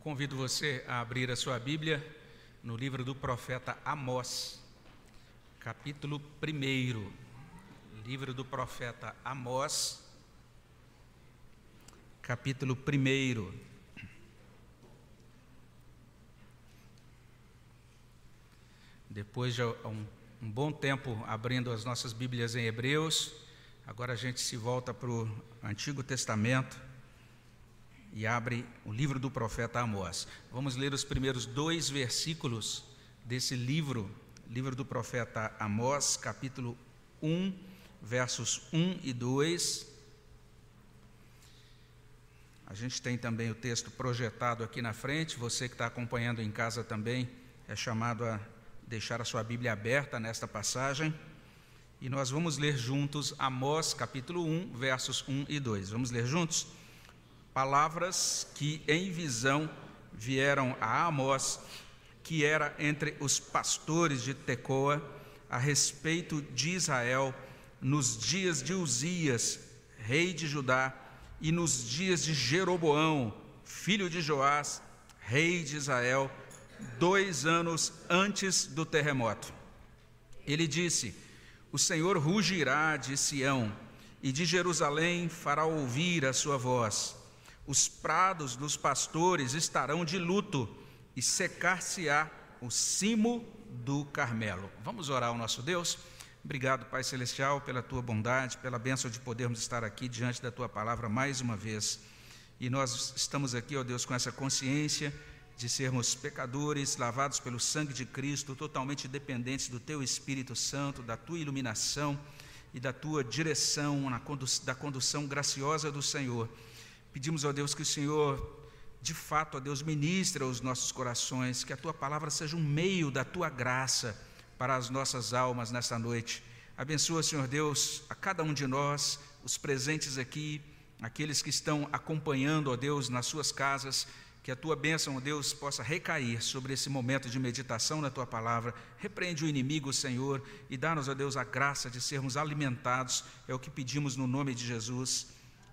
convido você a abrir a sua Bíblia no livro do profeta Amós, capítulo 1. Livro do profeta Amós, capítulo 1. Depois de um, um bom tempo abrindo as nossas Bíblias em Hebreus, agora a gente se volta para o Antigo Testamento e abre o livro do profeta Amós. Vamos ler os primeiros dois versículos desse livro, livro do profeta Amós, capítulo 1, versos 1 e 2. A gente tem também o texto projetado aqui na frente, você que está acompanhando em casa também é chamado a deixar a sua Bíblia aberta nesta passagem. E nós vamos ler juntos Amós, capítulo 1, versos 1 e 2. Vamos ler juntos? Palavras que em visão vieram a Amós, que era entre os pastores de Tecoa, a respeito de Israel, nos dias de Uzias, rei de Judá, e nos dias de Jeroboão, filho de Joás, rei de Israel, dois anos antes do terremoto. Ele disse: O Senhor rugirá de Sião, e de Jerusalém fará ouvir a sua voz os prados dos pastores estarão de luto e secar-se-á o cimo do Carmelo. Vamos orar ao nosso Deus? Obrigado, Pai Celestial, pela tua bondade, pela bênção de podermos estar aqui diante da tua palavra mais uma vez. E nós estamos aqui, ó Deus, com essa consciência de sermos pecadores, lavados pelo sangue de Cristo, totalmente dependentes do teu Espírito Santo, da tua iluminação e da tua direção, da condução graciosa do Senhor. Pedimos, ó Deus, que o Senhor, de fato, ó Deus, ministre aos nossos corações, que a tua palavra seja um meio da tua graça para as nossas almas nesta noite. Abençoa, Senhor Deus, a cada um de nós, os presentes aqui, aqueles que estão acompanhando, ó Deus, nas suas casas, que a tua bênção, ó Deus, possa recair sobre esse momento de meditação na tua palavra. Repreende o inimigo, Senhor, e dá-nos, ó Deus, a graça de sermos alimentados. É o que pedimos no nome de Jesus.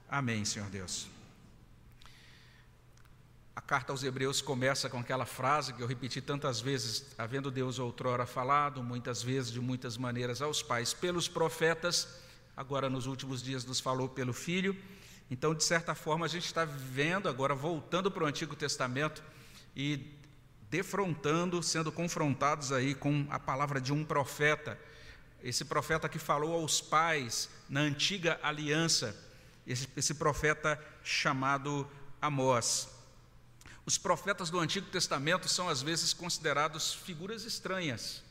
Amém, Senhor Deus. Carta aos Hebreus começa com aquela frase que eu repeti tantas vezes, havendo Deus outrora falado, muitas vezes, de muitas maneiras, aos pais pelos profetas, agora nos últimos dias nos falou pelo Filho. Então, de certa forma, a gente está vivendo agora, voltando para o Antigo Testamento e defrontando, sendo confrontados aí com a palavra de um profeta. Esse profeta que falou aos pais na antiga aliança, esse, esse profeta chamado Amós. Os profetas do Antigo Testamento são às vezes considerados figuras estranhas.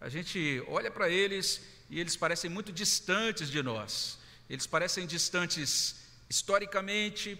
A gente olha para eles e eles parecem muito distantes de nós. Eles parecem distantes historicamente,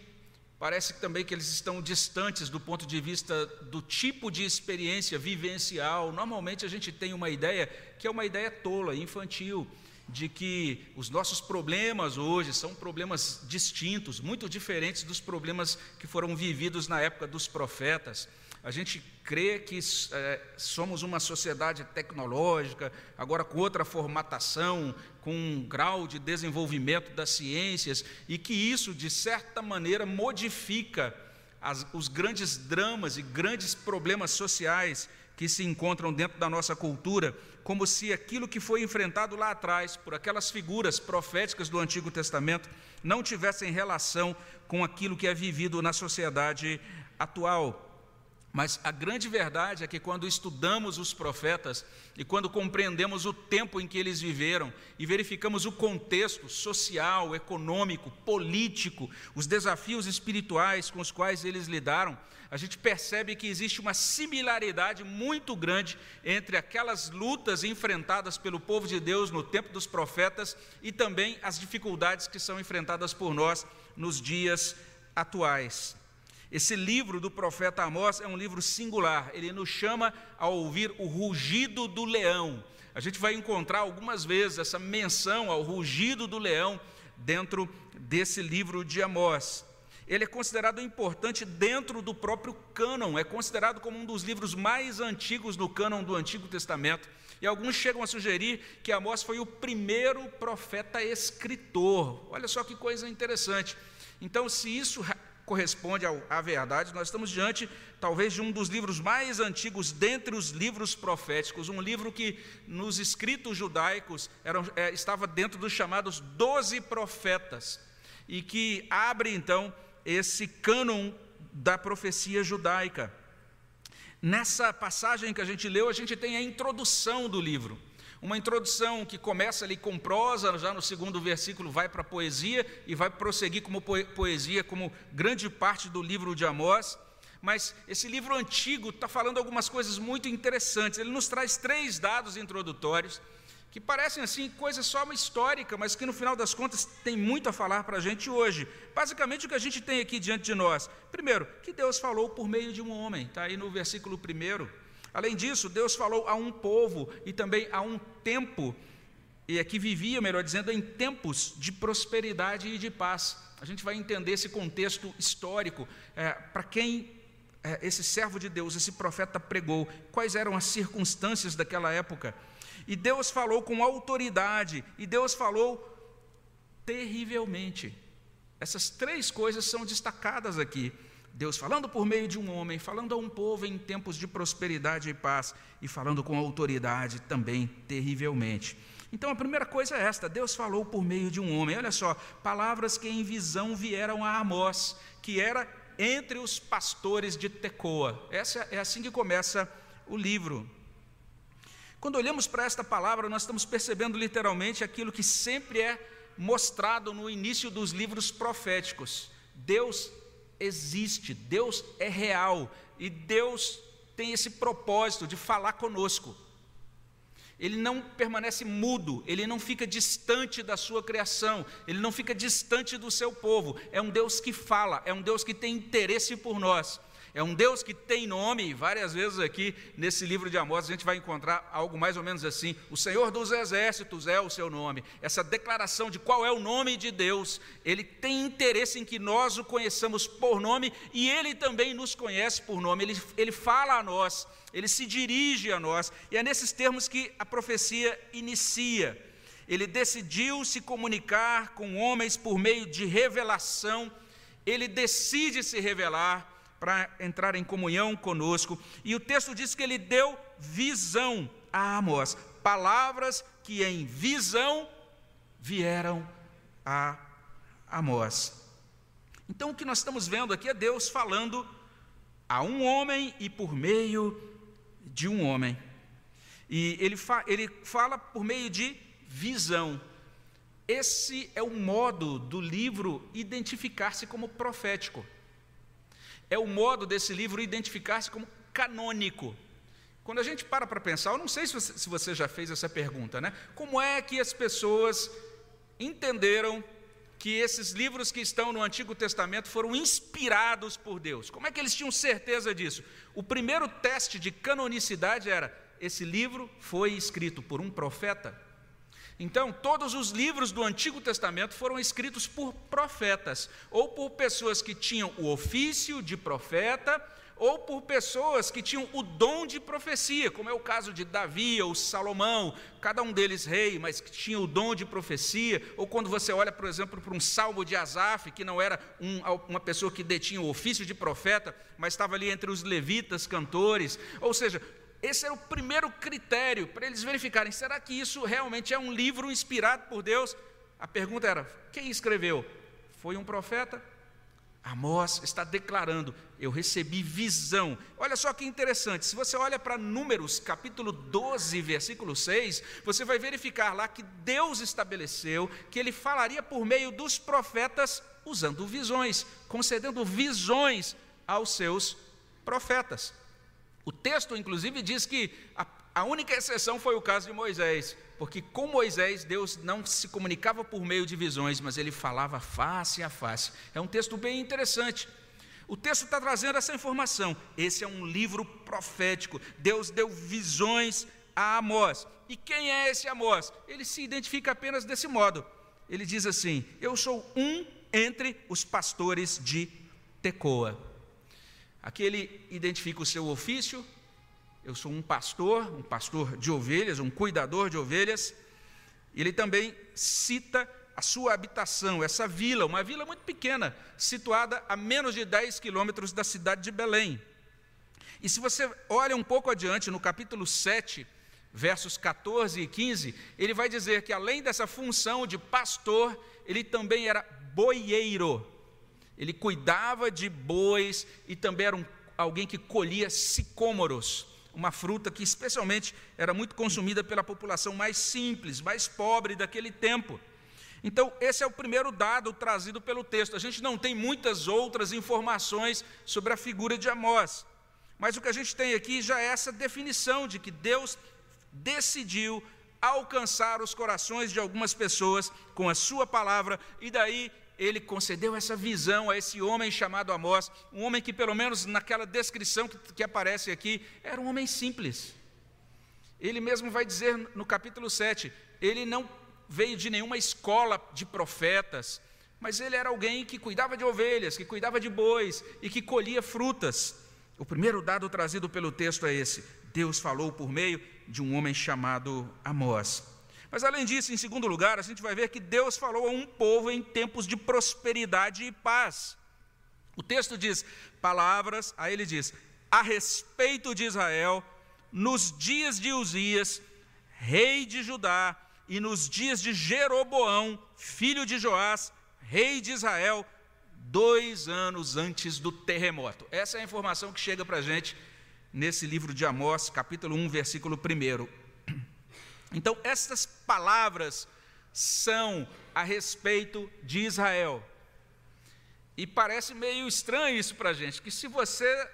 parece também que eles estão distantes do ponto de vista do tipo de experiência vivencial. Normalmente a gente tem uma ideia que é uma ideia tola, infantil, de que os nossos problemas hoje são problemas distintos, muito diferentes dos problemas que foram vividos na época dos profetas. A gente crê que é, somos uma sociedade tecnológica, agora com outra formatação, com um grau de desenvolvimento das ciências, e que isso, de certa maneira, modifica as, os grandes dramas e grandes problemas sociais que se encontram dentro da nossa cultura, como se aquilo que foi enfrentado lá atrás por aquelas figuras proféticas do Antigo Testamento não tivessem relação com aquilo que é vivido na sociedade atual. Mas a grande verdade é que quando estudamos os profetas e quando compreendemos o tempo em que eles viveram e verificamos o contexto social, econômico, político, os desafios espirituais com os quais eles lidaram, a gente percebe que existe uma similaridade muito grande entre aquelas lutas enfrentadas pelo povo de Deus no tempo dos profetas e também as dificuldades que são enfrentadas por nós nos dias atuais. Esse livro do profeta Amós é um livro singular, ele nos chama a ouvir o rugido do leão. A gente vai encontrar algumas vezes essa menção ao rugido do leão dentro desse livro de Amós. Ele é considerado importante dentro do próprio cânon, é considerado como um dos livros mais antigos do cânon do Antigo Testamento. E alguns chegam a sugerir que Amós foi o primeiro profeta escritor. Olha só que coisa interessante. Então, se isso corresponde à verdade. Nós estamos diante, talvez, de um dos livros mais antigos dentre os livros proféticos, um livro que, nos escritos judaicos, é, estava dentro dos chamados doze profetas, e que abre, então, esse cânon da profecia judaica. Nessa passagem que a gente leu, a gente tem a introdução do livro. Uma introdução que começa ali com prosa, já no segundo versículo vai para a poesia e vai prosseguir como poesia, como grande parte do livro de Amós. Mas esse livro antigo está falando algumas coisas muito interessantes. Ele nos traz três dados introdutórios que parecem assim coisas só uma histórica, mas que no final das contas tem muito a falar para a gente hoje. Basicamente o que a gente tem aqui diante de nós. Primeiro, que Deus falou por meio de um homem, está aí no versículo primeiro. Além disso, Deus falou a um povo e também a um tempo, e aqui vivia, melhor dizendo, em tempos de prosperidade e de paz. A gente vai entender esse contexto histórico, é, para quem é, esse servo de Deus, esse profeta pregou, quais eram as circunstâncias daquela época. E Deus falou com autoridade, e Deus falou terrivelmente. Essas três coisas são destacadas aqui. Deus falando por meio de um homem, falando a um povo em tempos de prosperidade e paz, e falando com autoridade também terrivelmente. Então a primeira coisa é esta: Deus falou por meio de um homem. Olha só, palavras que em visão vieram a Amós, que era entre os pastores de Tecoa. Essa é assim que começa o livro. Quando olhamos para esta palavra, nós estamos percebendo literalmente aquilo que sempre é mostrado no início dos livros proféticos. Deus existe, Deus é real e Deus tem esse propósito de falar conosco. Ele não permanece mudo, ele não fica distante da sua criação, ele não fica distante do seu povo. É um Deus que fala, é um Deus que tem interesse por nós. É um Deus que tem nome, e várias vezes aqui nesse livro de Amós a gente vai encontrar algo mais ou menos assim: o Senhor dos Exércitos é o seu nome. Essa declaração de qual é o nome de Deus, ele tem interesse em que nós o conheçamos por nome e ele também nos conhece por nome. Ele, ele fala a nós, ele se dirige a nós, e é nesses termos que a profecia inicia. Ele decidiu se comunicar com homens por meio de revelação, ele decide se revelar para entrar em comunhão conosco. E o texto diz que ele deu visão a Amós, palavras que em visão vieram a Amós. Então o que nós estamos vendo aqui é Deus falando a um homem e por meio de um homem. E ele, fa ele fala por meio de visão. Esse é o modo do livro identificar-se como profético é o modo desse livro identificar-se como canônico. Quando a gente para para pensar, eu não sei se você, se você já fez essa pergunta, né? Como é que as pessoas entenderam que esses livros que estão no Antigo Testamento foram inspirados por Deus? Como é que eles tinham certeza disso? O primeiro teste de canonicidade era: esse livro foi escrito por um profeta? Então, todos os livros do Antigo Testamento foram escritos por profetas, ou por pessoas que tinham o ofício de profeta, ou por pessoas que tinham o dom de profecia, como é o caso de Davi ou Salomão, cada um deles rei, mas que tinha o dom de profecia, ou quando você olha, por exemplo, para um salmo de Asaf, que não era um, uma pessoa que detinha o ofício de profeta, mas estava ali entre os levitas, cantores, ou seja, esse era o primeiro critério para eles verificarem: será que isso realmente é um livro inspirado por Deus? A pergunta era: quem escreveu? Foi um profeta? Amós está declarando: Eu recebi visão. Olha só que interessante, se você olha para Números, capítulo 12, versículo 6, você vai verificar lá que Deus estabeleceu que ele falaria por meio dos profetas usando visões, concedendo visões aos seus profetas. O texto, inclusive, diz que a, a única exceção foi o caso de Moisés, porque com Moisés Deus não se comunicava por meio de visões, mas ele falava face a face. É um texto bem interessante. O texto está trazendo essa informação. Esse é um livro profético. Deus deu visões a Amós. E quem é esse Amós? Ele se identifica apenas desse modo. Ele diz assim: Eu sou um entre os pastores de Tecoa. Aqui ele identifica o seu ofício. Eu sou um pastor, um pastor de ovelhas, um cuidador de ovelhas. Ele também cita a sua habitação, essa vila, uma vila muito pequena, situada a menos de 10 quilômetros da cidade de Belém. E se você olha um pouco adiante, no capítulo 7, versos 14 e 15, ele vai dizer que além dessa função de pastor, ele também era boieiro. Ele cuidava de bois e também era um, alguém que colhia sicômoros, uma fruta que especialmente era muito consumida pela população mais simples, mais pobre daquele tempo. Então, esse é o primeiro dado trazido pelo texto. A gente não tem muitas outras informações sobre a figura de Amós. Mas o que a gente tem aqui já é essa definição de que Deus decidiu alcançar os corações de algumas pessoas com a sua palavra, e daí ele concedeu essa visão a esse homem chamado Amós, um homem que, pelo menos naquela descrição que, que aparece aqui, era um homem simples. Ele mesmo vai dizer no capítulo 7: ele não veio de nenhuma escola de profetas, mas ele era alguém que cuidava de ovelhas, que cuidava de bois e que colhia frutas. O primeiro dado trazido pelo texto é esse: Deus falou por meio de um homem chamado Amós. Mas além disso, em segundo lugar, a gente vai ver que Deus falou a um povo em tempos de prosperidade e paz. O texto diz palavras, aí ele diz: a respeito de Israel, nos dias de Uzias, rei de Judá, e nos dias de Jeroboão, filho de Joás, rei de Israel, dois anos antes do terremoto. Essa é a informação que chega para a gente nesse livro de Amós, capítulo 1, versículo 1. Então, essas palavras são a respeito de Israel. E parece meio estranho isso para a gente, que se você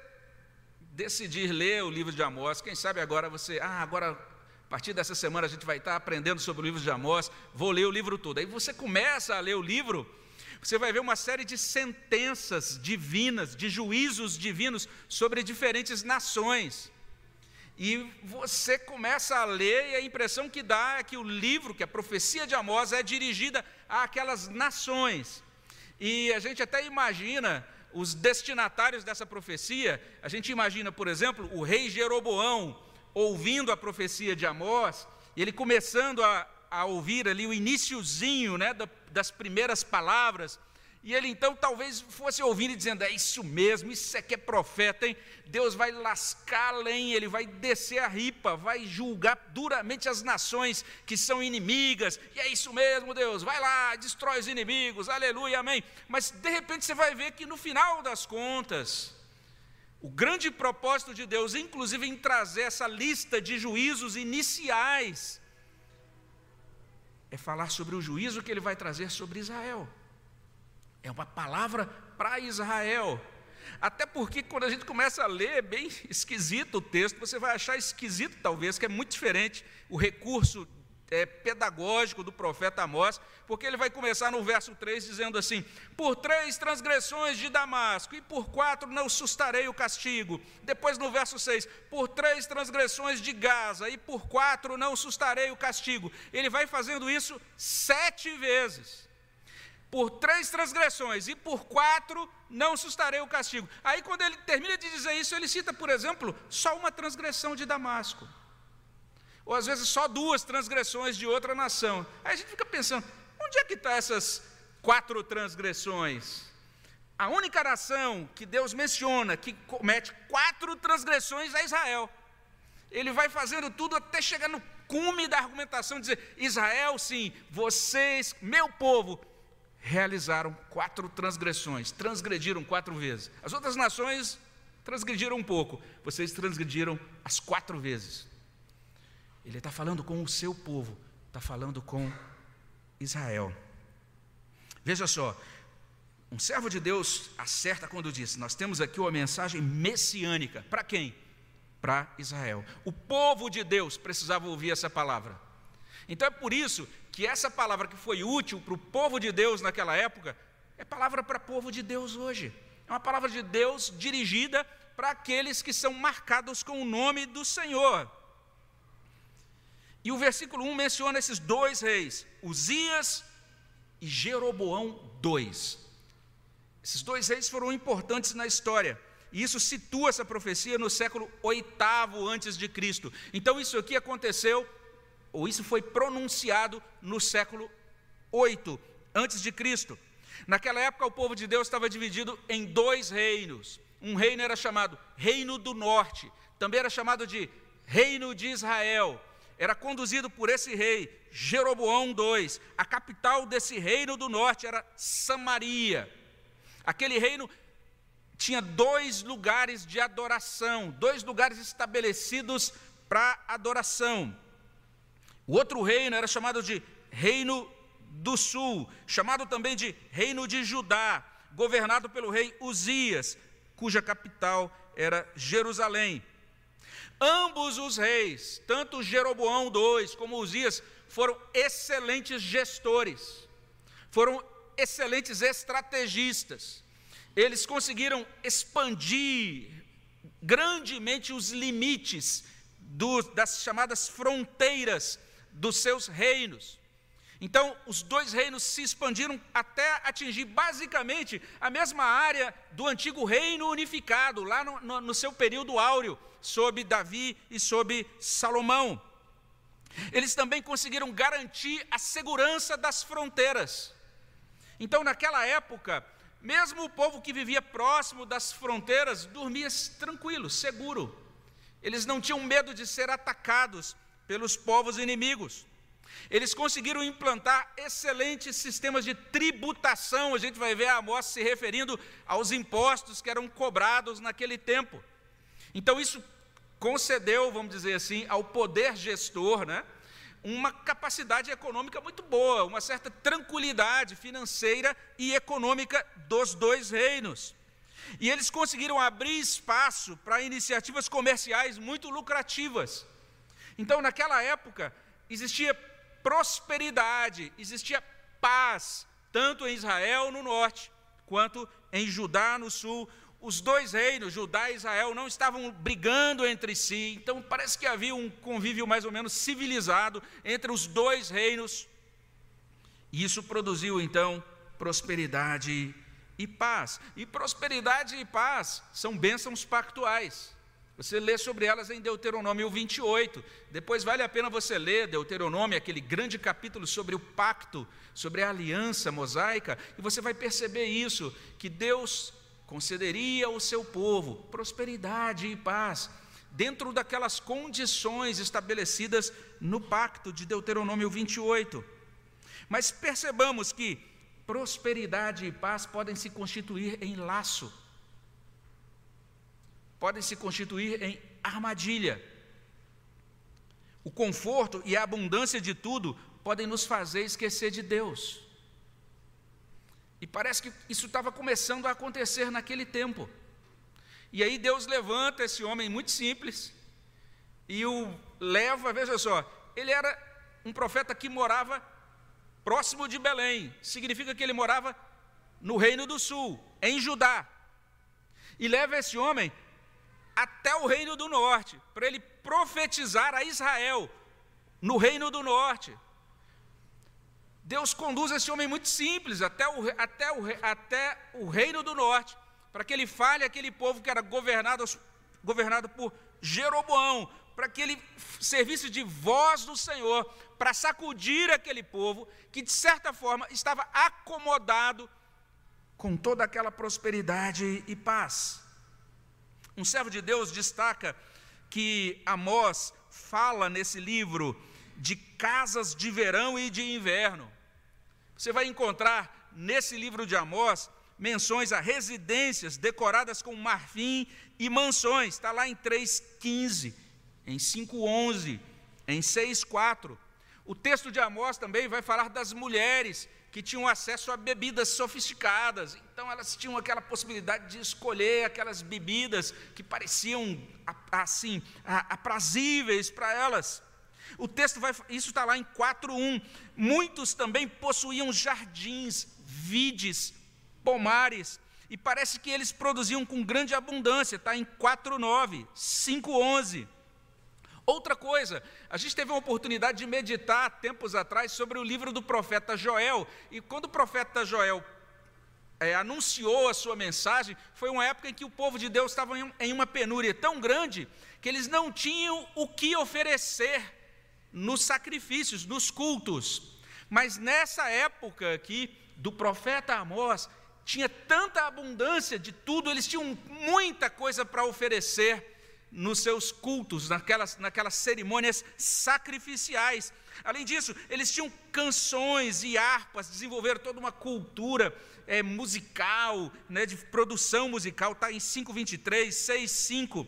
decidir ler o livro de Amós, quem sabe agora você, ah, agora a partir dessa semana a gente vai estar aprendendo sobre o livro de Amós, vou ler o livro todo. Aí você começa a ler o livro você vai ver uma série de sentenças divinas, de juízos divinos sobre diferentes nações. E você começa a ler e a impressão que dá é que o livro, que a profecia de Amós, é dirigida àquelas nações. E a gente até imagina os destinatários dessa profecia, a gente imagina, por exemplo, o rei Jeroboão ouvindo a profecia de Amós, e ele começando a, a ouvir ali o iníciozinho né, das primeiras palavras, e ele então talvez fosse ouvindo e dizendo: É isso mesmo, isso é que é profeta, hein? Deus vai lascar lenha, ele vai descer a ripa, vai julgar duramente as nações que são inimigas, e é isso mesmo, Deus, vai lá, destrói os inimigos, aleluia, amém. Mas de repente você vai ver que no final das contas, o grande propósito de Deus, inclusive em trazer essa lista de juízos iniciais, é falar sobre o juízo que ele vai trazer sobre Israel. É uma palavra para Israel. Até porque quando a gente começa a ler, é bem esquisito o texto, você vai achar esquisito talvez, que é muito diferente o recurso é, pedagógico do profeta Amós, porque ele vai começar no verso 3 dizendo assim: Por três transgressões de Damasco, e por quatro não sustarei o castigo. Depois no verso 6, por três transgressões de Gaza, e por quatro não sustarei o castigo. Ele vai fazendo isso sete vezes. Por três transgressões e por quatro não sustarei o castigo. Aí, quando ele termina de dizer isso, ele cita, por exemplo, só uma transgressão de Damasco ou às vezes só duas transgressões de outra nação. Aí a gente fica pensando: onde é que estão tá essas quatro transgressões? A única nação que Deus menciona que comete quatro transgressões é Israel. Ele vai fazendo tudo até chegar no cume da argumentação, dizer: Israel, sim, vocês, meu povo, realizaram quatro transgressões, transgrediram quatro vezes. As outras nações transgrediram um pouco, vocês transgrediram as quatro vezes. Ele está falando com o seu povo, está falando com Israel. Veja só, um servo de Deus acerta quando diz: Nós temos aqui uma mensagem messiânica. Para quem? Para Israel. O povo de Deus precisava ouvir essa palavra. Então é por isso que essa palavra que foi útil para o povo de Deus naquela época, é palavra para o povo de Deus hoje. É uma palavra de Deus dirigida para aqueles que são marcados com o nome do Senhor. E o versículo 1 menciona esses dois reis, Uzias e Jeroboão II. Esses dois reis foram importantes na história. E isso situa essa profecia no século oitavo antes de Cristo. Então isso aqui aconteceu, ou isso foi pronunciado no século 8 antes de Cristo. Naquela época, o povo de Deus estava dividido em dois reinos. Um reino era chamado Reino do Norte, também era chamado de Reino de Israel. Era conduzido por esse rei, Jeroboão II. A capital desse reino do norte era Samaria. Aquele reino tinha dois lugares de adoração, dois lugares estabelecidos para adoração. O outro reino era chamado de Reino do Sul, chamado também de Reino de Judá, governado pelo rei Uzias, cuja capital era Jerusalém. Ambos os reis, tanto Jeroboão II como Uzias, foram excelentes gestores, foram excelentes estrategistas. Eles conseguiram expandir grandemente os limites do, das chamadas fronteiras dos seus reinos. Então, os dois reinos se expandiram até atingir basicamente a mesma área do antigo reino unificado, lá no, no, no seu período áureo, sob Davi e sob Salomão. Eles também conseguiram garantir a segurança das fronteiras. Então, naquela época, mesmo o povo que vivia próximo das fronteiras dormia tranquilo, seguro. Eles não tinham medo de ser atacados pelos povos inimigos. Eles conseguiram implantar excelentes sistemas de tributação. A gente vai ver a Amós se referindo aos impostos que eram cobrados naquele tempo. Então, isso concedeu, vamos dizer assim, ao poder gestor, né, uma capacidade econômica muito boa, uma certa tranquilidade financeira e econômica dos dois reinos. E eles conseguiram abrir espaço para iniciativas comerciais muito lucrativas. Então, naquela época, existia prosperidade, existia paz, tanto em Israel no norte, quanto em Judá no sul. Os dois reinos, Judá e Israel, não estavam brigando entre si, então parece que havia um convívio mais ou menos civilizado entre os dois reinos. E isso produziu então prosperidade e paz. E prosperidade e paz são bênçãos pactuais. Você lê sobre elas em Deuteronômio 28. Depois vale a pena você ler Deuteronômio, aquele grande capítulo sobre o pacto, sobre a aliança mosaica, e você vai perceber isso, que Deus concederia ao seu povo prosperidade e paz, dentro daquelas condições estabelecidas no pacto de Deuteronômio 28. Mas percebamos que prosperidade e paz podem se constituir em laço podem se constituir em armadilha. O conforto e a abundância de tudo podem nos fazer esquecer de Deus. E parece que isso estava começando a acontecer naquele tempo. E aí Deus levanta esse homem muito simples e o leva, veja só, ele era um profeta que morava próximo de Belém, significa que ele morava no Reino do Sul, em Judá. E leva esse homem até o reino do norte, para ele profetizar a Israel no reino do norte. Deus conduz esse homem muito simples até o, até o, até o reino do norte, para que ele fale aquele povo que era governado, governado por Jeroboão, para que ele servisse de voz do Senhor, para sacudir aquele povo que, de certa forma, estava acomodado com toda aquela prosperidade e paz. Um servo de Deus destaca que Amós fala nesse livro de casas de verão e de inverno. Você vai encontrar nesse livro de Amós menções a residências decoradas com marfim e mansões. Está lá em 3,15, em 5,11, em 6,4. O texto de Amós também vai falar das mulheres que tinham acesso a bebidas sofisticadas. Então elas tinham aquela possibilidade de escolher aquelas bebidas que pareciam assim aprazíveis para elas. O texto vai, isso está lá em 4:1. Muitos também possuíam jardins, vides, pomares, e parece que eles produziam com grande abundância. Está em 4:9, 5:11. Outra coisa, a gente teve uma oportunidade de meditar tempos atrás sobre o livro do profeta Joel, e quando o profeta Joel é, anunciou a sua mensagem, foi uma época em que o povo de Deus estava em, em uma penúria tão grande que eles não tinham o que oferecer nos sacrifícios, nos cultos. Mas nessa época aqui do profeta Amós, tinha tanta abundância de tudo, eles tinham muita coisa para oferecer nos seus cultos, naquelas, naquelas cerimônias sacrificiais. Além disso, eles tinham canções e harpas, desenvolveram toda uma cultura é, musical, né, de produção musical, está em 5,23, 6,5.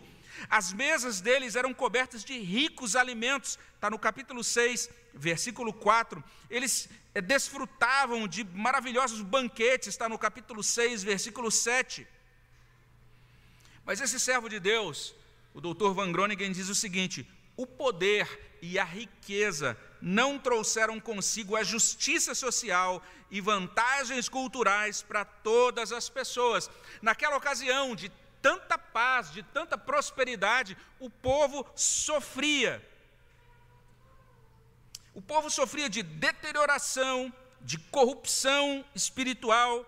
As mesas deles eram cobertas de ricos alimentos, está no capítulo 6, versículo 4. Eles é, desfrutavam de maravilhosos banquetes, está no capítulo 6, versículo 7. Mas esse servo de Deus, o doutor Van Groningen, diz o seguinte: o poder e a riqueza não trouxeram consigo a justiça social e vantagens culturais para todas as pessoas. Naquela ocasião de tanta paz, de tanta prosperidade, o povo sofria. O povo sofria de deterioração, de corrupção espiritual.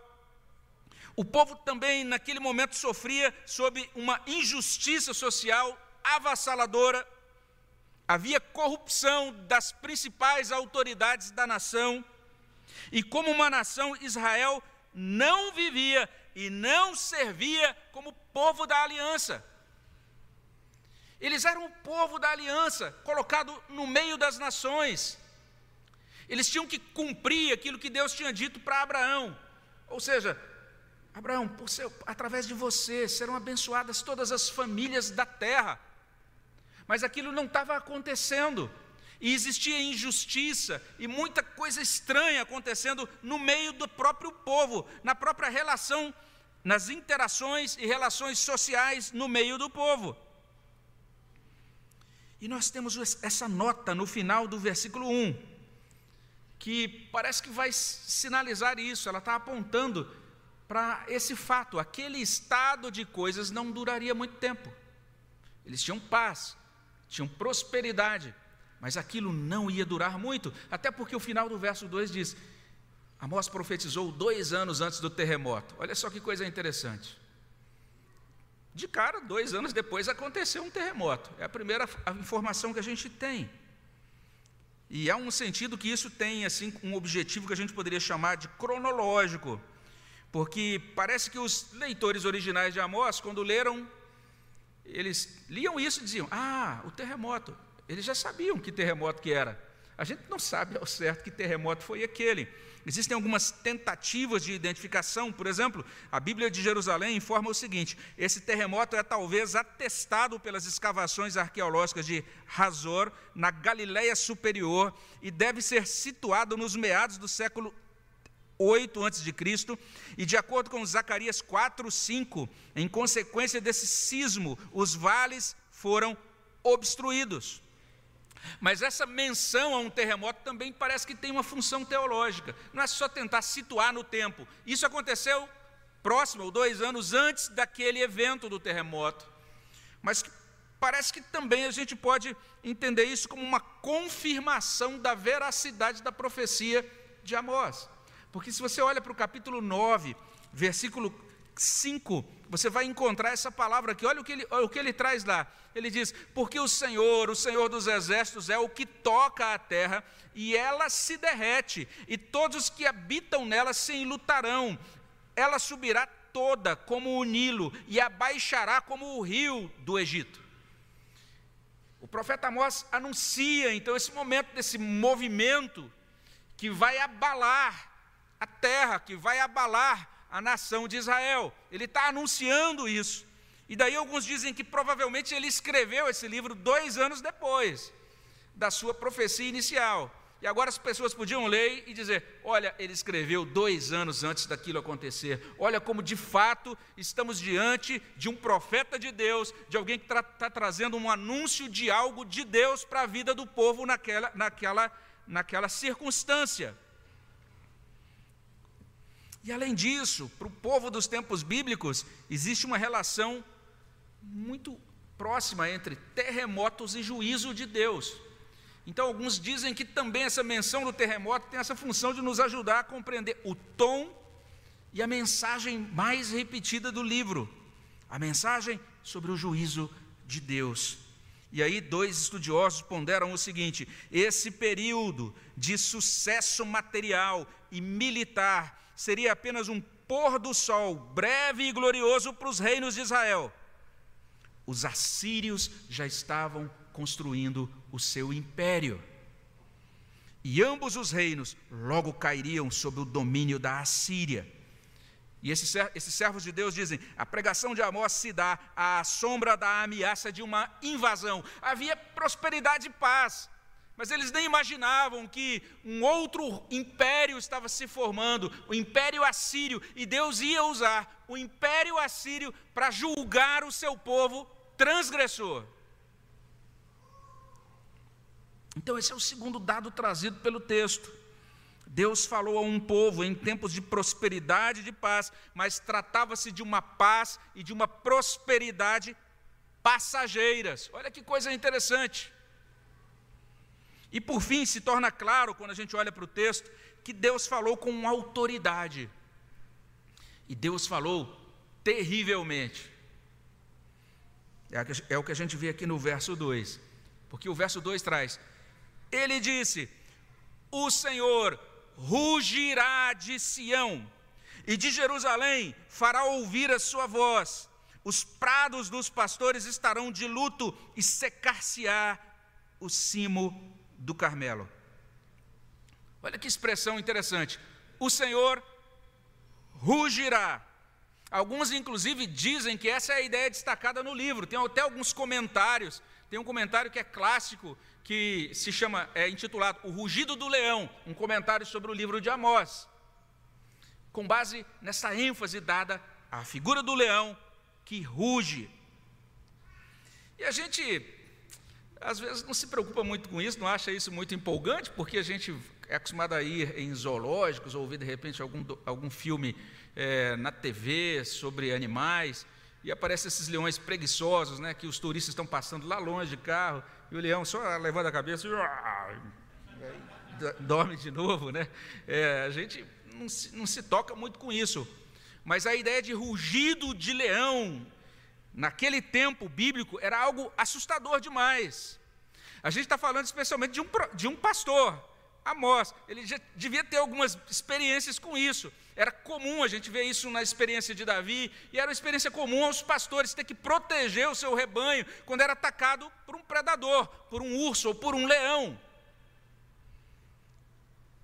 O povo também, naquele momento, sofria sob uma injustiça social avassaladora. Havia corrupção das principais autoridades da nação. E como uma nação, Israel não vivia e não servia como povo da aliança. Eles eram o povo da aliança, colocado no meio das nações. Eles tinham que cumprir aquilo que Deus tinha dito para Abraão. Ou seja, Abraão, seu, através de você serão abençoadas todas as famílias da terra. Mas aquilo não estava acontecendo. E existia injustiça e muita coisa estranha acontecendo no meio do próprio povo, na própria relação, nas interações e relações sociais no meio do povo. E nós temos essa nota no final do versículo 1, que parece que vai sinalizar isso, ela está apontando para esse fato: aquele estado de coisas não duraria muito tempo. Eles tinham paz, tinham prosperidade, mas aquilo não ia durar muito, até porque o final do verso 2 diz: Amós profetizou dois anos antes do terremoto. Olha só que coisa interessante. De cara, dois anos depois aconteceu um terremoto. É a primeira informação que a gente tem. E há um sentido que isso tem assim um objetivo que a gente poderia chamar de cronológico, porque parece que os leitores originais de Amós, quando leram, eles liam isso e diziam: Ah, o terremoto. Eles já sabiam que terremoto que era. A gente não sabe ao certo que terremoto foi aquele. Existem algumas tentativas de identificação, por exemplo, a Bíblia de Jerusalém informa o seguinte: esse terremoto é talvez atestado pelas escavações arqueológicas de Razor, na Galiléia Superior, e deve ser situado nos meados do século 8 a.C., e de acordo com Zacarias 4, 5, em consequência desse sismo, os vales foram obstruídos. Mas essa menção a um terremoto também parece que tem uma função teológica. Não é só tentar situar no tempo. Isso aconteceu próximo, ou dois anos antes daquele evento do terremoto. Mas parece que também a gente pode entender isso como uma confirmação da veracidade da profecia de Amós. Porque se você olha para o capítulo 9, versículo 5, você vai encontrar essa palavra aqui. Olha o que, ele, o que ele traz lá. Ele diz: Porque o Senhor, o Senhor dos exércitos, é o que toca a terra, e ela se derrete, e todos os que habitam nela se enlutarão. Ela subirá toda como o Nilo, e abaixará como o rio do Egito. O profeta Amós anuncia então esse momento desse movimento que vai abalar a terra, que vai abalar a nação de Israel. Ele está anunciando isso. E daí alguns dizem que provavelmente ele escreveu esse livro dois anos depois da sua profecia inicial. E agora as pessoas podiam ler e dizer: olha, ele escreveu dois anos antes daquilo acontecer. Olha como de fato estamos diante de um profeta de Deus, de alguém que está tra trazendo um anúncio de algo de Deus para a vida do povo naquela, naquela, naquela circunstância. E além disso, para o povo dos tempos bíblicos, existe uma relação muito próxima entre terremotos e juízo de Deus. Então, alguns dizem que também essa menção do terremoto tem essa função de nos ajudar a compreender o tom e a mensagem mais repetida do livro, a mensagem sobre o juízo de Deus. E aí, dois estudiosos ponderam o seguinte: esse período de sucesso material e militar seria apenas um pôr do sol breve e glorioso para os reinos de Israel. Os assírios já estavam construindo o seu império. E ambos os reinos logo cairiam sob o domínio da Assíria. E esses, servos de Deus dizem: a pregação de Amós se dá à sombra da ameaça de uma invasão. Havia prosperidade e paz, mas eles nem imaginavam que um outro império estava se formando, o império assírio, e Deus ia usar o império assírio para julgar o seu povo transgressor. Então, esse é o segundo dado trazido pelo texto. Deus falou a um povo em tempos de prosperidade e de paz, mas tratava-se de uma paz e de uma prosperidade passageiras. Olha que coisa interessante. E por fim, se torna claro, quando a gente olha para o texto, que Deus falou com autoridade. E Deus falou terrivelmente. É o que a gente vê aqui no verso 2. Porque o verso 2 traz: ele disse: O Senhor rugirá de Sião, e de Jerusalém fará ouvir a sua voz. Os prados dos pastores estarão de luto, e secar-se-á o cimo do Carmelo. Olha que expressão interessante. O Senhor rugirá. Alguns, inclusive, dizem que essa é a ideia destacada no livro. Tem até alguns comentários. Tem um comentário que é clássico, que se chama, é intitulado O Rugido do Leão, um comentário sobre o livro de Amós, com base nessa ênfase dada à figura do leão que ruge. E a gente, às vezes, não se preocupa muito com isso, não acha isso muito empolgante, porque a gente é acostumado a ir em zoológicos, ou ouvir de repente algum, algum filme é, na TV sobre animais, e aparecem esses leões preguiçosos, né, que os turistas estão passando lá longe de carro, e o leão só levanta a cabeça e dorme de novo, né? É, a gente não se, não se toca muito com isso. Mas a ideia de rugido de leão, naquele tempo bíblico, era algo assustador demais. A gente está falando especialmente de um, de um pastor, Amós. Ele já devia ter algumas experiências com isso. Era comum a gente ver isso na experiência de Davi, e era uma experiência comum aos pastores ter que proteger o seu rebanho quando era atacado por um predador, por um urso ou por um leão.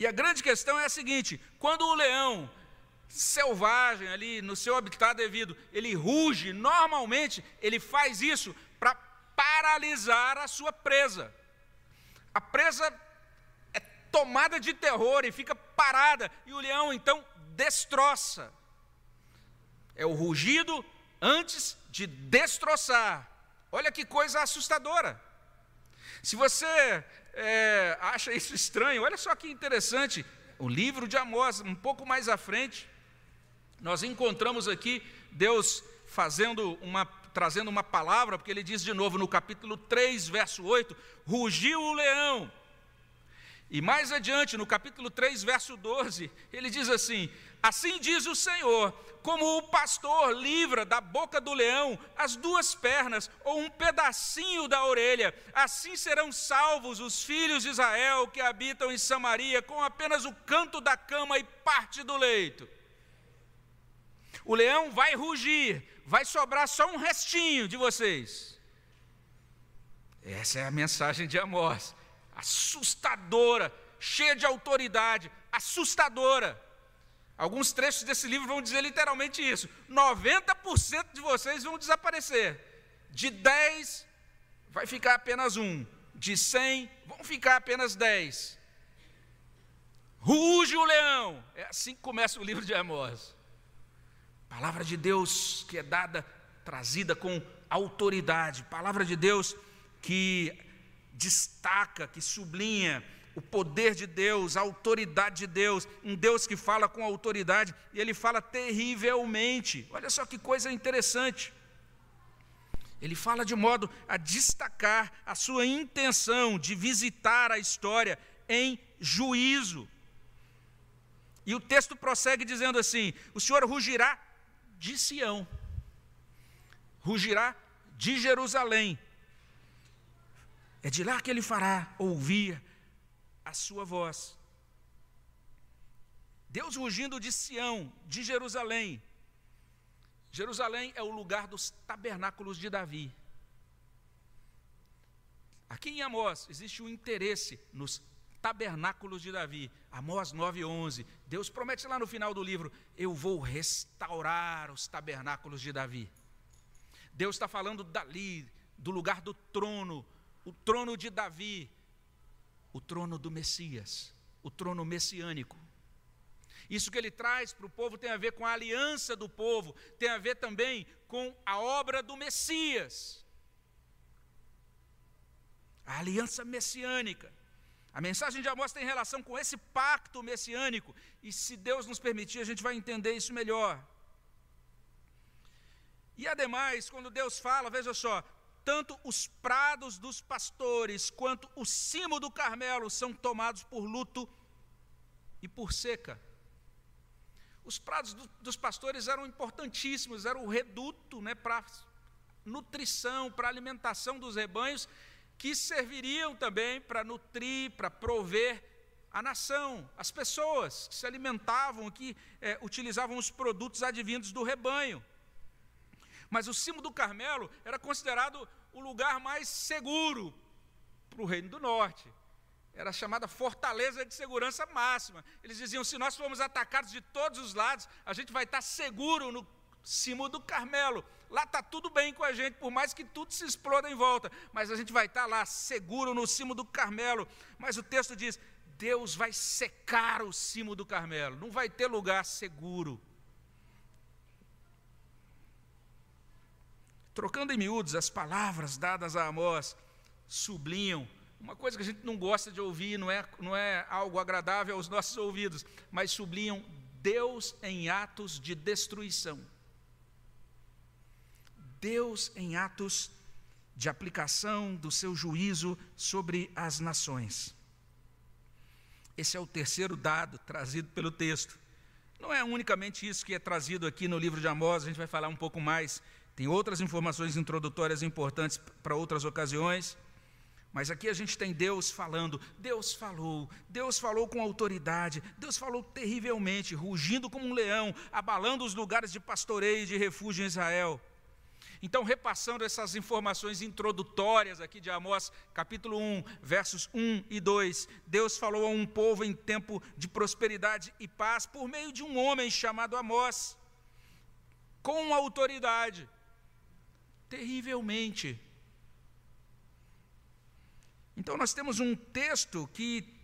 E a grande questão é a seguinte: quando o leão selvagem ali no seu habitat devido, ele ruge, normalmente ele faz isso para paralisar a sua presa. A presa é tomada de terror e fica parada, e o leão então destroça. É o rugido antes de destroçar. Olha que coisa assustadora. Se você é, acha isso estranho, olha só que interessante. O livro de Amós, um pouco mais à frente, nós encontramos aqui Deus fazendo uma, trazendo uma palavra, porque ele diz de novo no capítulo 3, verso 8: rugiu o leão e mais adiante, no capítulo 3, verso 12, ele diz assim: Assim diz o Senhor, como o pastor livra da boca do leão as duas pernas ou um pedacinho da orelha, assim serão salvos os filhos de Israel que habitam em Samaria com apenas o canto da cama e parte do leito. O leão vai rugir, vai sobrar só um restinho de vocês. Essa é a mensagem de Amós assustadora, cheia de autoridade, assustadora. Alguns trechos desse livro vão dizer literalmente isso: 90% de vocês vão desaparecer, de 10 vai ficar apenas um, de 100 vão ficar apenas 10. Ruge o leão, é assim que começa o livro de Amós. Palavra de Deus que é dada, trazida com autoridade, palavra de Deus que destaca, que sublinha o poder de Deus, a autoridade de Deus, um Deus que fala com autoridade e ele fala terrivelmente. Olha só que coisa interessante. Ele fala de modo a destacar a sua intenção de visitar a história em juízo. E o texto prossegue dizendo assim: O Senhor rugirá de Sião, rugirá de Jerusalém, É de lá que ele fará ouvir a sua voz. Deus rugindo de Sião, de Jerusalém. Jerusalém é o lugar dos tabernáculos de Davi. Aqui em Amós existe um interesse nos tabernáculos de Davi. Amós 9:11. Deus promete lá no final do livro: Eu vou restaurar os tabernáculos de Davi. Deus está falando dali, do lugar do trono, o trono de Davi, o trono do Messias, o trono messiânico. Isso que ele traz para o povo tem a ver com a aliança do povo, tem a ver também com a obra do Messias. A aliança messiânica. A mensagem de Amós tem relação com esse pacto messiânico, e se Deus nos permitir, a gente vai entender isso melhor. E ademais, quando Deus fala, veja só, tanto os prados dos pastores quanto o cimo do Carmelo são tomados por luto e por seca. Os prados do, dos pastores eram importantíssimos, era o reduto né, para nutrição, para alimentação dos rebanhos, que serviriam também para nutrir, para prover a nação, as pessoas que se alimentavam, que é, utilizavam os produtos advindos do rebanho. Mas o cimo do Carmelo era considerado o lugar mais seguro para o Reino do Norte. Era chamada fortaleza de segurança máxima. Eles diziam: se nós formos atacados de todos os lados, a gente vai estar seguro no cimo do Carmelo. Lá está tudo bem com a gente, por mais que tudo se exploda em volta, mas a gente vai estar lá seguro no cimo do Carmelo. Mas o texto diz: Deus vai secar o cimo do Carmelo, não vai ter lugar seguro. Trocando em miúdos, as palavras dadas a Amós sublinham uma coisa que a gente não gosta de ouvir, não é, não é algo agradável aos nossos ouvidos, mas sublinham Deus em atos de destruição. Deus em atos de aplicação do seu juízo sobre as nações. Esse é o terceiro dado trazido pelo texto. Não é unicamente isso que é trazido aqui no livro de Amós, a gente vai falar um pouco mais tem outras informações introdutórias importantes para outras ocasiões, mas aqui a gente tem Deus falando. Deus falou, Deus falou com autoridade, Deus falou terrivelmente, rugindo como um leão, abalando os lugares de pastoreio e de refúgio em Israel. Então, repassando essas informações introdutórias aqui de Amós, capítulo 1, versos 1 e 2, Deus falou a um povo em tempo de prosperidade e paz por meio de um homem chamado Amós, com autoridade terrivelmente. Então, nós temos um texto que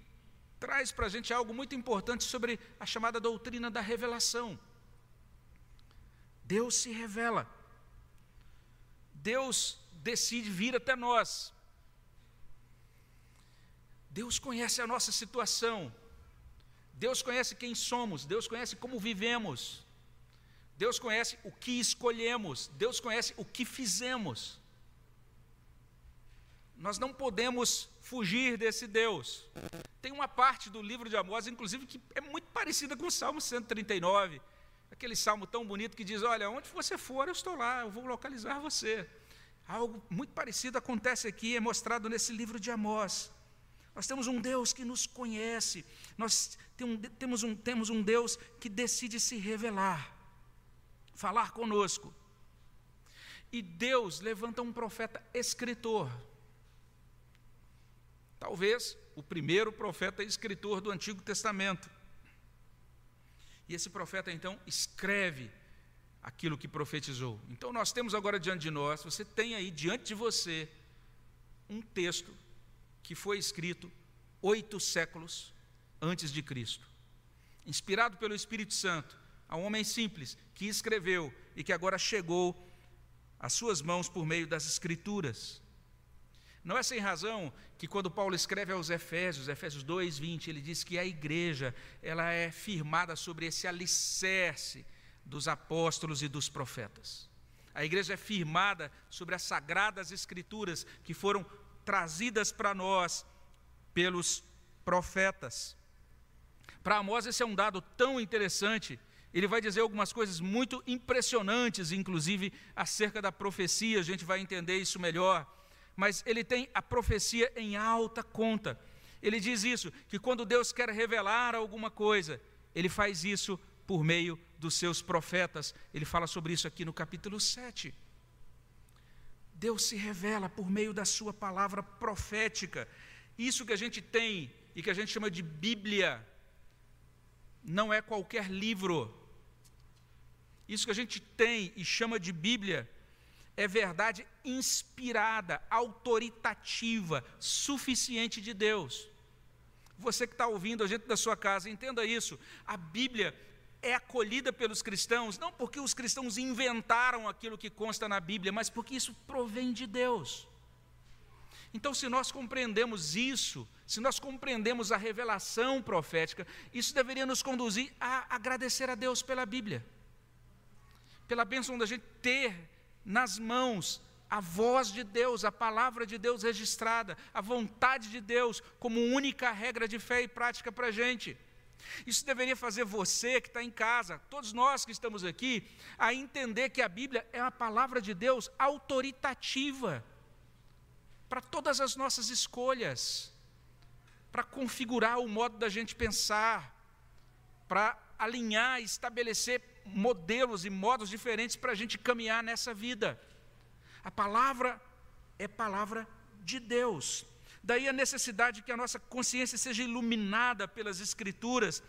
traz para a gente algo muito importante sobre a chamada doutrina da revelação. Deus se revela. Deus decide vir até nós. Deus conhece a nossa situação. Deus conhece quem somos. Deus conhece como vivemos. Deus conhece o que escolhemos, Deus conhece o que fizemos. Nós não podemos fugir desse Deus. Tem uma parte do livro de Amós, inclusive, que é muito parecida com o Salmo 139, aquele salmo tão bonito que diz: Olha, onde você for, eu estou lá, eu vou localizar você. Algo muito parecido acontece aqui, é mostrado nesse livro de Amós. Nós temos um Deus que nos conhece, nós temos um, temos um Deus que decide se revelar falar conosco. E Deus levanta um profeta escritor. Talvez o primeiro profeta escritor do Antigo Testamento. E esse profeta então escreve aquilo que profetizou. Então nós temos agora diante de nós, você tem aí diante de você um texto que foi escrito oito séculos antes de Cristo, inspirado pelo Espírito Santo, a um homem simples que escreveu e que agora chegou às suas mãos por meio das Escrituras. Não é sem razão que quando Paulo escreve aos Efésios, Efésios 2, 20, ele diz que a igreja ela é firmada sobre esse alicerce dos apóstolos e dos profetas. A igreja é firmada sobre as sagradas escrituras que foram trazidas para nós pelos profetas. Para Amós, esse é um dado tão interessante ele vai dizer algumas coisas muito impressionantes, inclusive acerca da profecia, a gente vai entender isso melhor. Mas ele tem a profecia em alta conta. Ele diz isso, que quando Deus quer revelar alguma coisa, ele faz isso por meio dos seus profetas. Ele fala sobre isso aqui no capítulo 7. Deus se revela por meio da sua palavra profética. Isso que a gente tem e que a gente chama de Bíblia, não é qualquer livro. Isso que a gente tem e chama de Bíblia é verdade inspirada, autoritativa, suficiente de Deus. Você que está ouvindo a gente da sua casa, entenda isso. A Bíblia é acolhida pelos cristãos, não porque os cristãos inventaram aquilo que consta na Bíblia, mas porque isso provém de Deus. Então, se nós compreendemos isso, se nós compreendemos a revelação profética, isso deveria nos conduzir a agradecer a Deus pela Bíblia, pela bênção da gente ter nas mãos a voz de Deus, a palavra de Deus registrada, a vontade de Deus como única regra de fé e prática para a gente. Isso deveria fazer você que está em casa, todos nós que estamos aqui, a entender que a Bíblia é uma palavra de Deus autoritativa para todas as nossas escolhas, para configurar o modo da gente pensar, para alinhar, estabelecer modelos e modos diferentes para a gente caminhar nessa vida. A palavra é palavra de Deus. Daí a necessidade que a nossa consciência seja iluminada pelas Escrituras,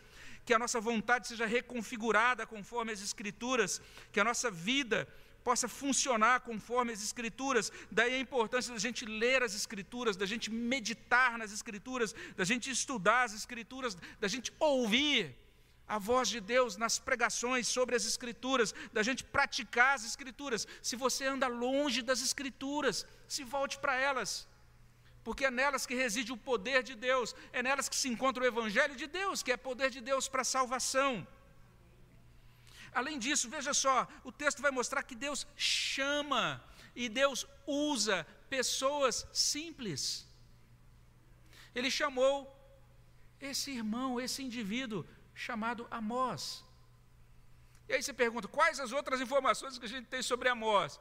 que a nossa vontade seja reconfigurada conforme as Escrituras, que a nossa vida possa funcionar conforme as Escrituras. Daí a importância da gente ler as Escrituras, da gente meditar nas Escrituras, da gente estudar as Escrituras, da gente ouvir a voz de Deus nas pregações sobre as Escrituras, da gente praticar as Escrituras. Se você anda longe das Escrituras, se volte para elas porque é nelas que reside o poder de Deus, é nelas que se encontra o Evangelho de Deus, que é poder de Deus para a salvação. Além disso, veja só, o texto vai mostrar que Deus chama e Deus usa pessoas simples. Ele chamou esse irmão, esse indivíduo, chamado Amós. E aí você pergunta: quais as outras informações que a gente tem sobre Amós?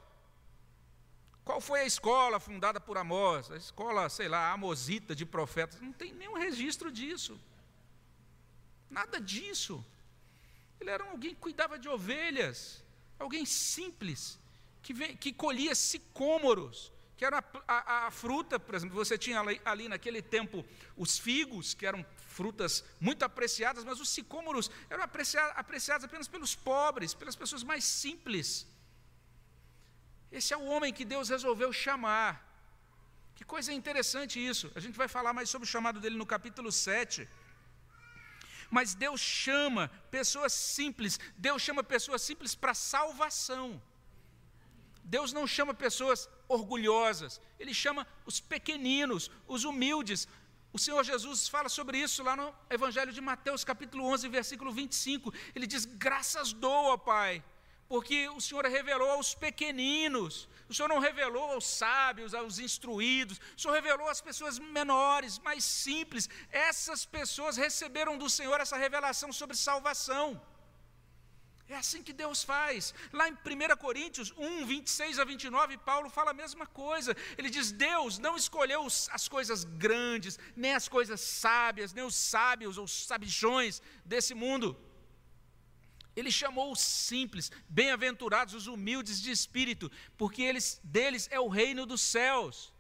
Qual foi a escola fundada por Amós? A escola, sei lá, amosita de profetas. Não tem nenhum registro disso. Nada disso. Ele era alguém que cuidava de ovelhas, alguém simples, que, vem, que colhia sicômoros, que era a, a, a, fruta, por exemplo, você tinha ali, ali, naquele tempo os figos, que eram frutas muito apreciadas, mas os sicômoros eram apreciados, apreciados apenas pelos pobres, pelas pessoas mais simples. Esse é o homem que Deus resolveu chamar. Que coisa interessante isso. A gente vai falar mais sobre o chamado dele no capítulo 7. Mas Deus chama pessoas simples, Deus chama pessoas simples para salvação. Deus não chama pessoas orgulhosas, Ele chama os pequeninos, os humildes. O Senhor Jesus fala sobre isso lá no Evangelho de Mateus, capítulo 11, versículo 25. Ele diz: Graças dou, ó Pai porque o Senhor revelou aos pequeninos, o Senhor não revelou aos sábios, aos instruídos, o Senhor revelou às pessoas menores, mais simples. Essas pessoas receberam do Senhor essa revelação sobre salvação. É assim que Deus faz. Lá em 1 Coríntios 1, 26 a 29, Paulo fala a mesma coisa. Ele diz: Deus não escolheu as coisas grandes, nem as coisas sábias, nem os sábios ou sabichões desse mundo ele chamou os simples, bem-aventurados os humildes de espírito, porque eles, deles é o reino dos céus.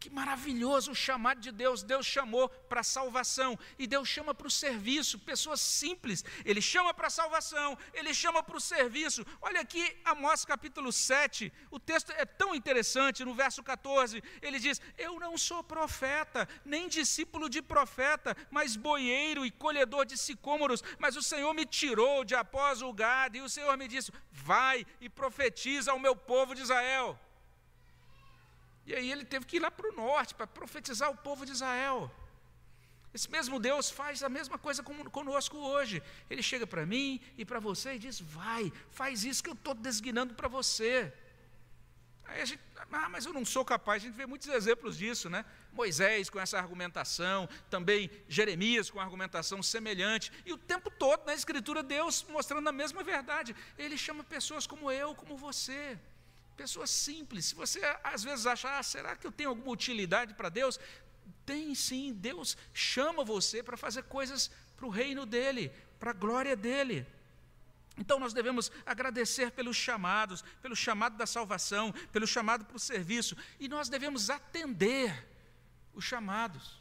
Que maravilhoso o chamado de Deus. Deus chamou para a salvação e Deus chama para o serviço, pessoas simples. Ele chama para a salvação, ele chama para o serviço. Olha aqui Amós capítulo 7, o texto é tão interessante, no verso 14, ele diz: Eu não sou profeta, nem discípulo de profeta, mas boieiro e colhedor de sicômoros, mas o Senhor me tirou de após o gado, e o Senhor me disse: Vai e profetiza ao meu povo de Israel. E aí ele teve que ir lá para o norte para profetizar o povo de Israel. Esse mesmo Deus faz a mesma coisa conosco hoje. Ele chega para mim e para você e diz: vai, faz isso que eu estou designando para você. Aí a gente, ah, mas eu não sou capaz. A gente vê muitos exemplos disso, né? Moisés com essa argumentação, também Jeremias com argumentação semelhante, e o tempo todo na Escritura Deus mostrando a mesma verdade. Ele chama pessoas como eu, como você, Pessoas simples. Se você às vezes acha, ah, será que eu tenho alguma utilidade para Deus? Tem sim, Deus chama você para fazer coisas para o reino dele, para a glória dele. Então nós devemos agradecer pelos chamados, pelo chamado da salvação, pelo chamado para o serviço, e nós devemos atender os chamados.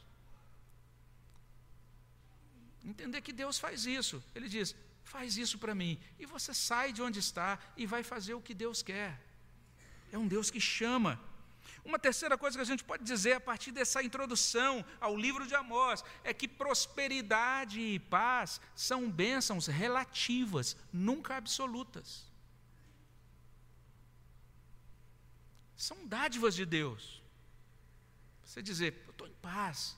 Entender que Deus faz isso. Ele diz: faz isso para mim. E você sai de onde está e vai fazer o que Deus quer. É um Deus que chama. Uma terceira coisa que a gente pode dizer a partir dessa introdução ao livro de Amós é que prosperidade e paz são bênçãos relativas, nunca absolutas. São dádivas de Deus. Você dizer, eu estou em paz,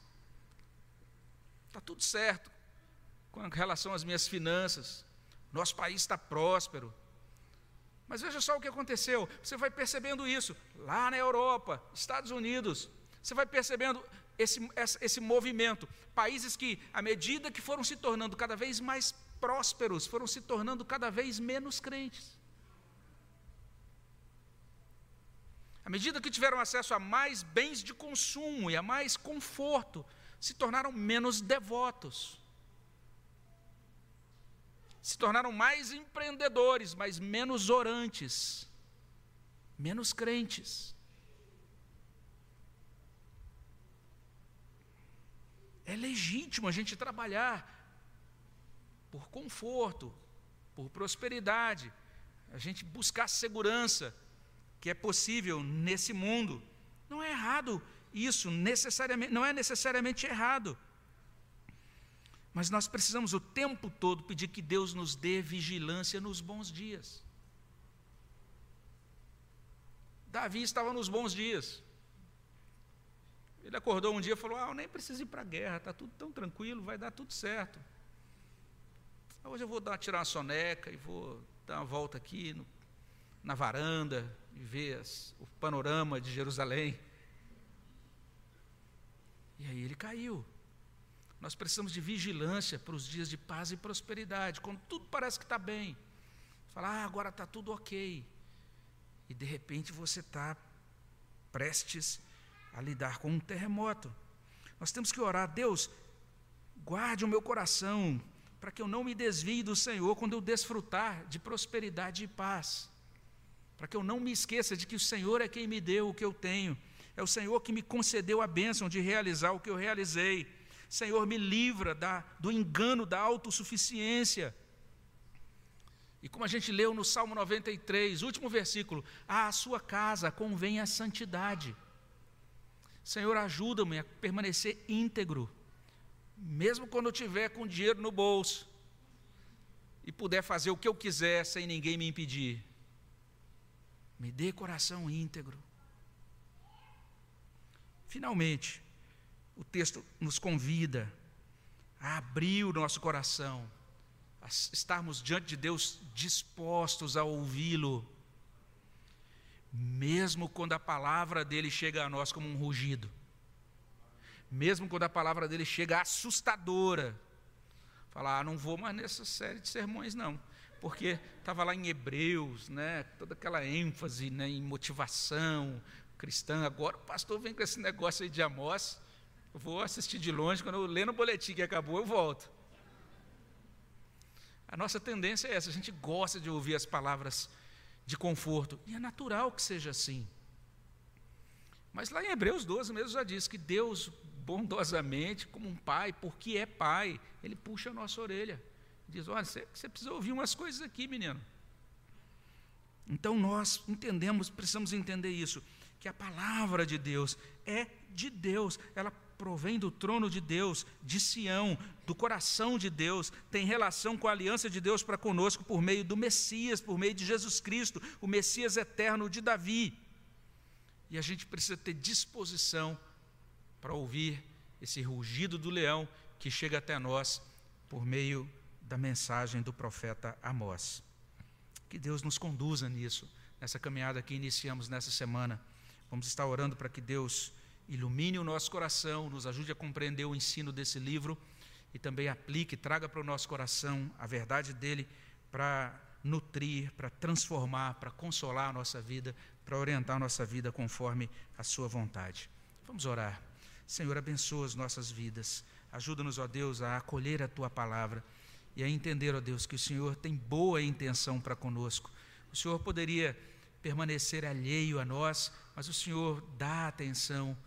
está tudo certo com relação às minhas finanças, nosso país está próspero, mas veja só o que aconteceu. Você vai percebendo isso lá na Europa, Estados Unidos. Você vai percebendo esse, esse movimento. Países que, à medida que foram se tornando cada vez mais prósperos, foram se tornando cada vez menos crentes. À medida que tiveram acesso a mais bens de consumo e a mais conforto, se tornaram menos devotos se tornaram mais empreendedores, mas menos orantes, menos crentes. É legítimo a gente trabalhar por conforto, por prosperidade, a gente buscar segurança que é possível nesse mundo. Não é errado isso, necessariamente, não é necessariamente errado. Mas nós precisamos o tempo todo pedir que Deus nos dê vigilância nos bons dias. Davi estava nos bons dias. Ele acordou um dia e falou: Ah, eu nem preciso ir para a guerra, está tudo tão tranquilo, vai dar tudo certo. Hoje eu vou dar, tirar uma soneca e vou dar uma volta aqui no, na varanda e ver as, o panorama de Jerusalém. E aí ele caiu. Nós precisamos de vigilância para os dias de paz e prosperidade, quando tudo parece que está bem. Falar, ah, agora está tudo ok. E de repente você está prestes a lidar com um terremoto. Nós temos que orar, Deus, guarde o meu coração, para que eu não me desvie do Senhor quando eu desfrutar de prosperidade e paz. Para que eu não me esqueça de que o Senhor é quem me deu o que eu tenho. É o Senhor que me concedeu a bênção de realizar o que eu realizei. Senhor, me livra da, do engano da autossuficiência. E como a gente leu no Salmo 93, último versículo, à sua casa convém a santidade. Senhor, ajuda-me a permanecer íntegro, mesmo quando eu tiver com dinheiro no bolso e puder fazer o que eu quiser sem ninguém me impedir. Me dê coração íntegro. Finalmente, o texto nos convida a abrir o nosso coração, a estarmos diante de Deus dispostos a ouvi-lo, mesmo quando a palavra dele chega a nós como um rugido, mesmo quando a palavra dele chega assustadora. Falar, ah, não vou mais nessa série de sermões, não, porque estava lá em Hebreus, né, toda aquela ênfase né, em motivação cristã. Agora o pastor vem com esse negócio aí de Amós. Vou assistir de longe, quando eu ler no boletim que acabou, eu volto. A nossa tendência é essa, a gente gosta de ouvir as palavras de conforto, e é natural que seja assim. Mas lá em Hebreus 12 mesmo já diz que Deus, bondosamente, como um pai, porque é pai, ele puxa a nossa orelha. Diz: Olha, você, você precisa ouvir umas coisas aqui, menino. Então nós entendemos, precisamos entender isso, que a palavra de Deus é de Deus, ela provém do trono de Deus, de Sião, do coração de Deus, tem relação com a aliança de Deus para conosco por meio do Messias, por meio de Jesus Cristo, o Messias eterno de Davi. E a gente precisa ter disposição para ouvir esse rugido do leão que chega até nós por meio da mensagem do profeta Amós. Que Deus nos conduza nisso, nessa caminhada que iniciamos nessa semana. Vamos estar orando para que Deus ilumine o nosso coração, nos ajude a compreender o ensino desse livro e também aplique, traga para o nosso coração a verdade dele para nutrir, para transformar, para consolar a nossa vida, para orientar a nossa vida conforme a Sua vontade. Vamos orar. Senhor, abençoa as nossas vidas. Ajuda-nos, ó Deus, a acolher a Tua palavra e a entender, ó Deus, que o Senhor tem boa intenção para conosco. O Senhor poderia permanecer alheio a nós, mas o Senhor dá atenção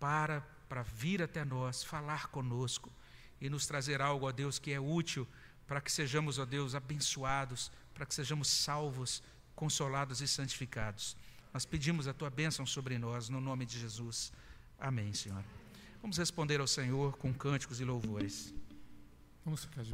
para para vir até nós, falar conosco e nos trazer algo, ó Deus, que é útil para que sejamos, ó Deus, abençoados, para que sejamos salvos, consolados e santificados. Nós pedimos a tua bênção sobre nós, no nome de Jesus. Amém, Senhor. Vamos responder ao Senhor com cânticos e louvores. Vamos ficar de